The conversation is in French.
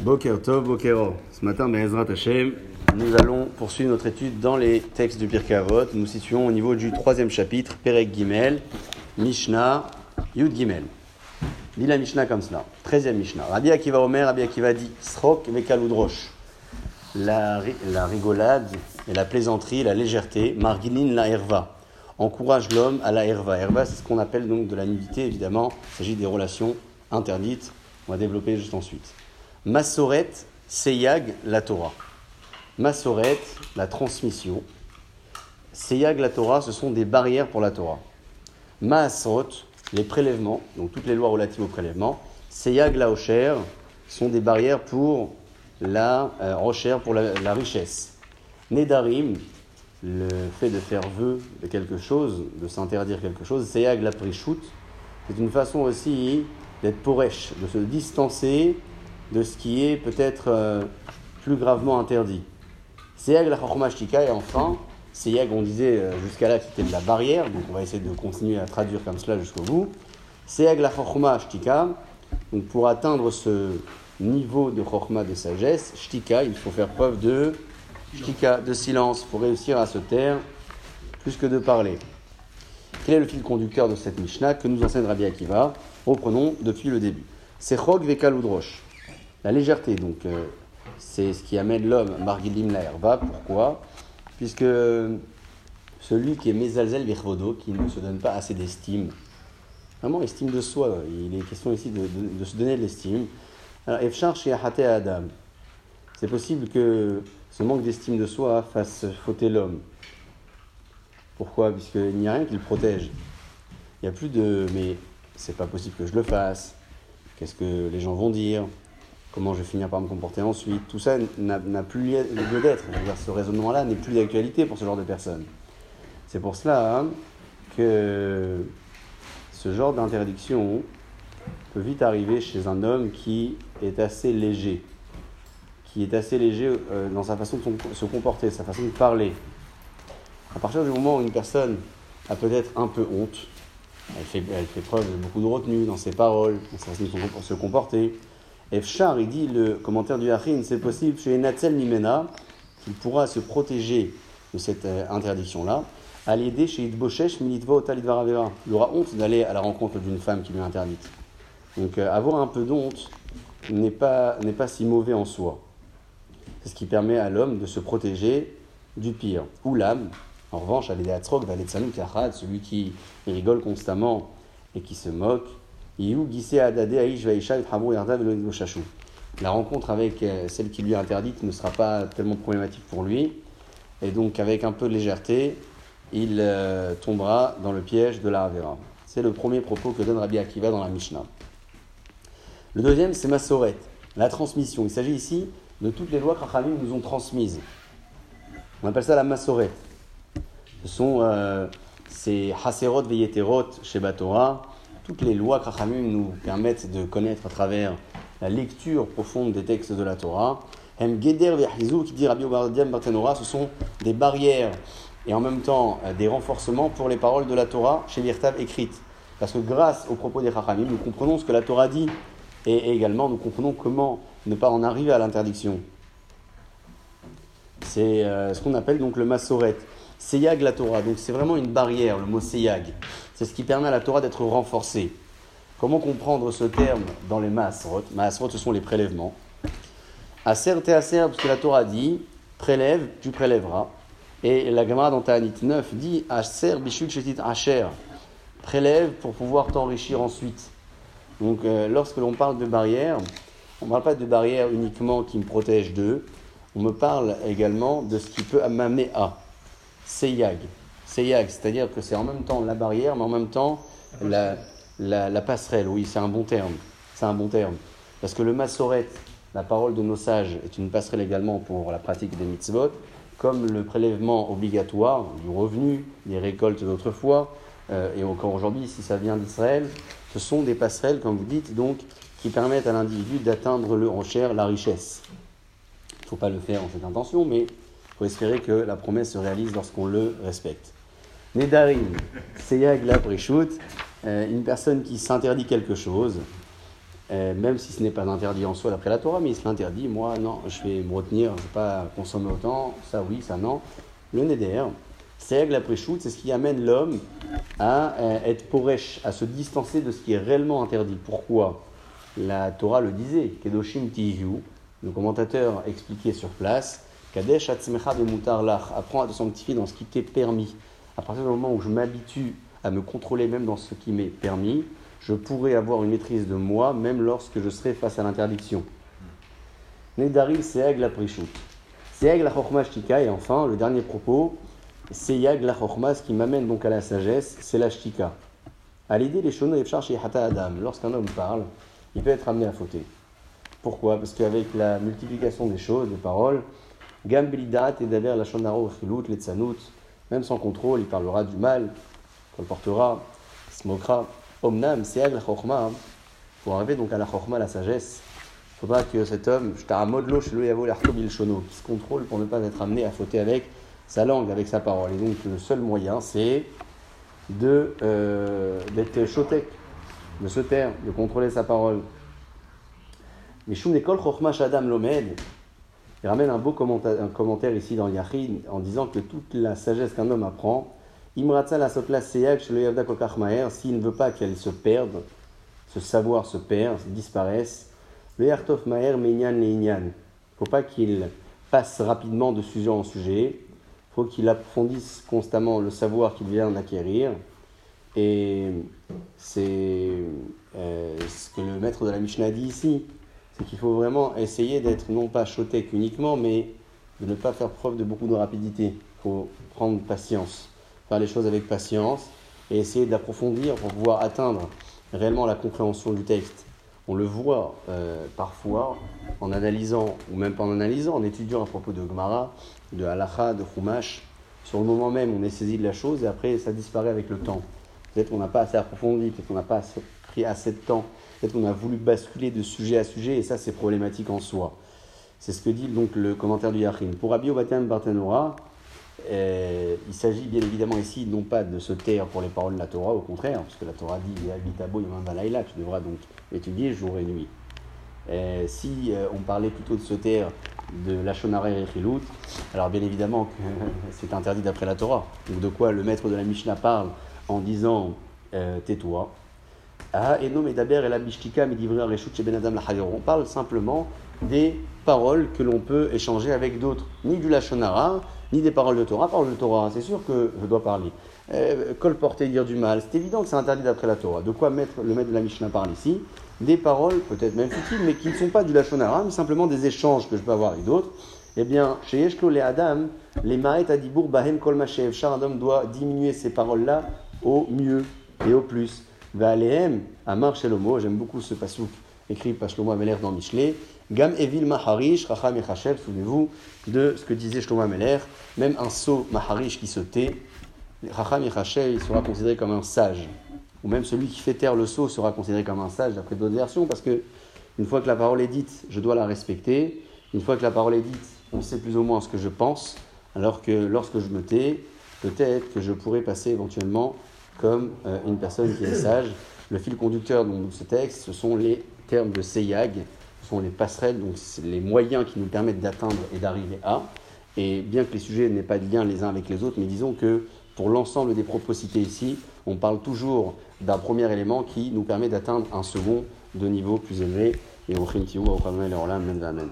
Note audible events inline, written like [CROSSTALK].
Boker Tov, Bokero. Ce matin, Ezrat Hashem, nous allons poursuivre notre étude dans les textes du Pirkei Avot. Nous situons au niveau du troisième chapitre, Perek Gimel, Mishnah, Yud Gimel. Dit la Mishnah comme cela. Treizième Mishnah. Rabbi Akiva Omer, Rabbi Akiva dit Srok Vekaludrosh. La, la rigolade et la plaisanterie, la légèreté, Margilin la herva, encourage l'homme à la herva. Herva, c'est ce qu'on appelle donc de la nudité, évidemment. Il s'agit des relations interdites. On va développer juste ensuite. Massoret, Seyag, la Torah. Massoret, la transmission. Seyag, la Torah, ce sont des barrières pour la Torah. Maasrot, les prélèvements, donc toutes les lois relatives aux prélèvements. Seyag, la Hocher, sont des barrières pour la euh, pour la, richesse. Nedarim, le fait de faire vœu de quelque chose, de s'interdire quelque chose. Seyag, la Prishut, c'est une façon aussi d'être poresh, de se distancer de ce qui est peut-être euh, plus gravement interdit. Seyag la Chachma et enfin, Seyag, on disait euh, jusqu'à là que c'était de la barrière, donc on va essayer de continuer à traduire comme cela jusqu'au bout. Seyag la Chachma donc pour atteindre ce niveau de Chachma de sagesse, Shtika, il faut faire preuve de Shtika, de silence, pour réussir à se taire plus que de parler. Quel est le fil conducteur de cette Mishnah que nous enseigne Rabbi Akiva? Reprenons depuis le début. C'est Chog Vekaludrosh. La légèreté, donc, euh, c'est ce qui amène l'homme, Margilim la herba. Pourquoi? Puisque celui qui est Mezalzel Virvodo, qui ne se donne pas assez d'estime, vraiment estime de soi, il est question ici de, se donner de l'estime. Alors, Efchar chez Adam, c'est possible que ce manque d'estime de soi fasse fauter l'homme. Pourquoi? Puisqu'il n'y a rien qui le protège. Il n'y a plus de mais c'est pas possible que je le fasse. Qu'est-ce que les gens vont dire? Comment je vais finir par me comporter ensuite. Tout ça n'a plus lieu d'être. Ce raisonnement-là n'est plus d'actualité pour ce genre de personnes. C'est pour cela hein, que ce genre d'interdiction peut vite arriver chez un homme qui est assez léger, qui est assez léger euh, dans sa façon de se comporter, sa façon de parler. À partir du moment où une personne a peut-être un peu honte, elle fait, elle fait preuve de beaucoup de retenue dans ses paroles, dans sa façon de se comporter, Efchar, il dit le commentaire du Hachin, c'est possible chez Natzel Nimena, qu'il pourra se protéger de cette euh, interdiction-là, à l'aider chez Idboshesh Militva Otalidvaravera. Il aura honte d'aller à la rencontre d'une femme qui lui est interdite. Donc euh, avoir un peu d'honte n'est pas, n'est pas si mauvais en soi. C'est ce qui permet à l'homme de se protéger du pire. Ou l'âme, en revanche, à l'aider à celui qui rigole constamment et qui se moque, la rencontre avec euh, celle qui lui est interdite ne sera pas tellement problématique pour lui. Et donc, avec un peu de légèreté, il euh, tombera dans le piège de la Havera. C'est le premier propos que donne Rabbi Akiva dans la Mishnah. Le deuxième, c'est Masoret, la transmission. Il s'agit ici de toutes les lois que Rachamim nous ont transmises. On appelle ça la Masoret. Ce sont euh, ces Haserot Veyeterot chez Batora, toutes les lois Krachamim nous permettent de connaître à travers la lecture profonde des textes de la Torah. Geder qui dit Rabbi ce sont des barrières et en même temps euh, des renforcements pour les paroles de la Torah chez Virtav écrites. Parce que grâce aux propos des Chachamim, nous comprenons ce que la Torah dit et également nous comprenons comment ne pas en arriver à l'interdiction. C'est euh, ce qu'on appelle donc le Masoret. Seyag la Torah, donc c'est vraiment une barrière, le mot Seyag. C'est ce qui permet à la Torah d'être renforcée. Comment comprendre ce terme dans les Maasrot? Maasrot, ce sont les prélèvements. Aser te aser, parce que la Torah dit prélève, tu prélèveras. Et la Gemara dans Ta'anit 9 dit Aser bishul shetit asher. Prélève pour pouvoir t'enrichir ensuite. Donc euh, lorsque l'on parle de barrière, on ne parle pas de barrière uniquement qui me protège d'eux, on me parle également de ce qui peut m'amener à. Seyag. Seyag, c'est-à-dire que c'est en même temps la barrière, mais en même temps la, la, passerelle. Oui, c'est un bon terme. C'est un bon terme. Parce que le masoret, la parole de nos sages, est une passerelle également pour la pratique des mitzvot, comme le prélèvement obligatoire du revenu, des récoltes d'autrefois, euh, et encore aujourd'hui, si ça vient d'Israël, ce sont des passerelles, comme vous dites, donc, qui permettent à l'individu d'atteindre le enchère, la richesse. Il ne faut pas le faire en cette intention, mais il faut espérer que la promesse se réalise lorsqu'on le respecte. Nedarim, Seyag la une personne qui s'interdit quelque chose, euh, même si ce n'est pas interdit en soi d'après la Torah, mais il se l'interdit, moi non, je vais me retenir, je ne vais pas consommer autant, ça oui, ça non. Le neder, c'est la c'est ce qui amène l'homme à euh, être poresh, à se distancer de ce qui est réellement interdit. Pourquoi? La Torah le disait, Kedoshim Tihu, le commentateur expliquait sur place, Kadesh Atzmecha de Mutar Lach, apprends à te sanctifier dans ce qui t'est permis. À partir du moment où je m'habitue à me contrôler même dans ce qui m'est permis, je pourrai avoir une maîtrise de moi même lorsque je serai face à l'interdiction. Nedaril Seag la Prishut. Seag la Chochma Shtika, et enfin, le dernier propos, Seag la Chochma, ce qui m'amène donc à la sagesse, c'est la Shtika. À l'idée des Shono Efchar Hata Adam, lorsqu'un homme parle, il peut être amené à fauter. Pourquoi? Parce qu'avec la multiplication des choses, des paroles, Gam Belidat et Daber la Shonaro Chilut, Letzanut, même sans contrôle, il parlera du mal, colportera, se moquera. Omnam, c'est la chorma. Pour arriver donc à la chorma, la sagesse, il pas que cet homme, je l'eau chez le Yavo Chono, qui se contrôle pour ne pas être amené à fauter avec sa langue, avec sa parole. Et donc le seul moyen, c'est de euh, d'être chotek, de se taire, de contrôler sa parole. Mais Shum Ekol Chochma Shadam Lomed, il ramène un beau commentaire, ici dans Yachid en disant que toute la sagesse qu'un homme apprend, Imratza la sotla le Kokachmaer, s'il ne veut pas qu'elle se perde, ce savoir se perd, disparaisse, le Yartov Maher Meinyan Leinyan. Il ne faut pas qu'il passe rapidement de sujet en sujet, il faut qu'il approfondisse constamment le savoir qu'il vient d'acquérir. Et c'est euh, ce que le maître de la Mishnah dit ici, c'est qu'il faut vraiment essayer d'être non pas chotek uniquement, mais de ne pas faire preuve de beaucoup de rapidité. Il faut prendre patience faire les choses avec patience et essayer d'approfondir pour pouvoir atteindre réellement la compréhension du texte. On le voit euh, parfois en analysant, ou même pas en analysant, en étudiant à propos de Gemara, de Halacha, de Chumash. Sur le moment même, on est saisi de la chose et après, ça disparaît avec le temps. Peut-être qu'on n'a pas assez approfondi, peut-être qu'on n'a pas pris assez de temps, peut-être qu'on a voulu basculer de sujet à sujet et ça, c'est problématique en soi. C'est ce que dit donc le commentaire du Yachin. Pour Rabbi Obatam Bartanora, euh, il s'agit bien évidemment ici non pas de se taire pour les paroles de la Torah, au contraire, puisque la Torah dit tu devras donc étudier jour et nuit. Euh, si euh, on parlait plutôt de se taire de la et alors bien évidemment que [LAUGHS] c'est interdit d'après la Torah. Donc de quoi le maître de la Mishnah parle en disant tais-toi. On parle simplement des paroles que l'on peut échanger avec d'autres, ni du Lachonara, ni des paroles de Torah. Parole de Torah, c'est sûr que je dois parler. Euh, colporter, dire du mal, c'est évident que c'est interdit d'après la Torah. De quoi le maître de la Mishnah parle ici? Des paroles, peut-être même futiles, mais qui ne sont pas du Lachonara, mais simplement des échanges que je peux avoir avec d'autres. Eh bien, chez Yeshlo les Adam, les Maet Adibour Bahem Kol Mashev, doit diminuer ces paroles-là au mieux et au plus. Valehem, Amar Shelomo, j'aime beaucoup ce pasouk écrit par Shlomo Ameler dans Michelet. Gam Evil Maharish, Racham Echashev, souvenez-vous de ce que disait Shlomo Ameler, même un sot Maharish qui se tait, Racham il sera considéré comme un sage. Ou même celui qui fait taire le sot sera considéré comme un sage, d'après d'autres versions, parce que une fois que la parole est dite, je dois la respecter. Une fois que la parole est dite, on sait plus ou moins ce que je pense, alors que lorsque je me tais, peut-être que je pourrais passer éventuellement comme euh, une personne qui est sage. Le fil conducteur de ce texte, ce sont les termes de Seyag, ce sont les passerelles, donc les moyens qui nous permettent d'atteindre et d'arriver à. Et bien que les sujets n'aient pas de lien les uns avec les autres, mais disons que pour l'ensemble des propos cités ici, on parle toujours d'un premier élément qui nous permet d'atteindre un second de niveau plus élevé. Et au Amen.